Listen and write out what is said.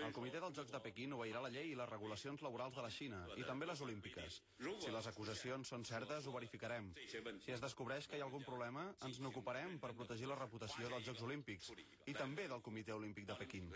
El comitè dels Jocs de Pequín obeirà la llei i les regulacions laborals de la Xina, i també les olímpiques. Si les acusacions són certes, ho verificarem. Si es descobreix que hi ha algun problema, ens n'ocuparem per protegir la reputació dels Jocs Olímpics i també del Comitè Olímpic de Pequín.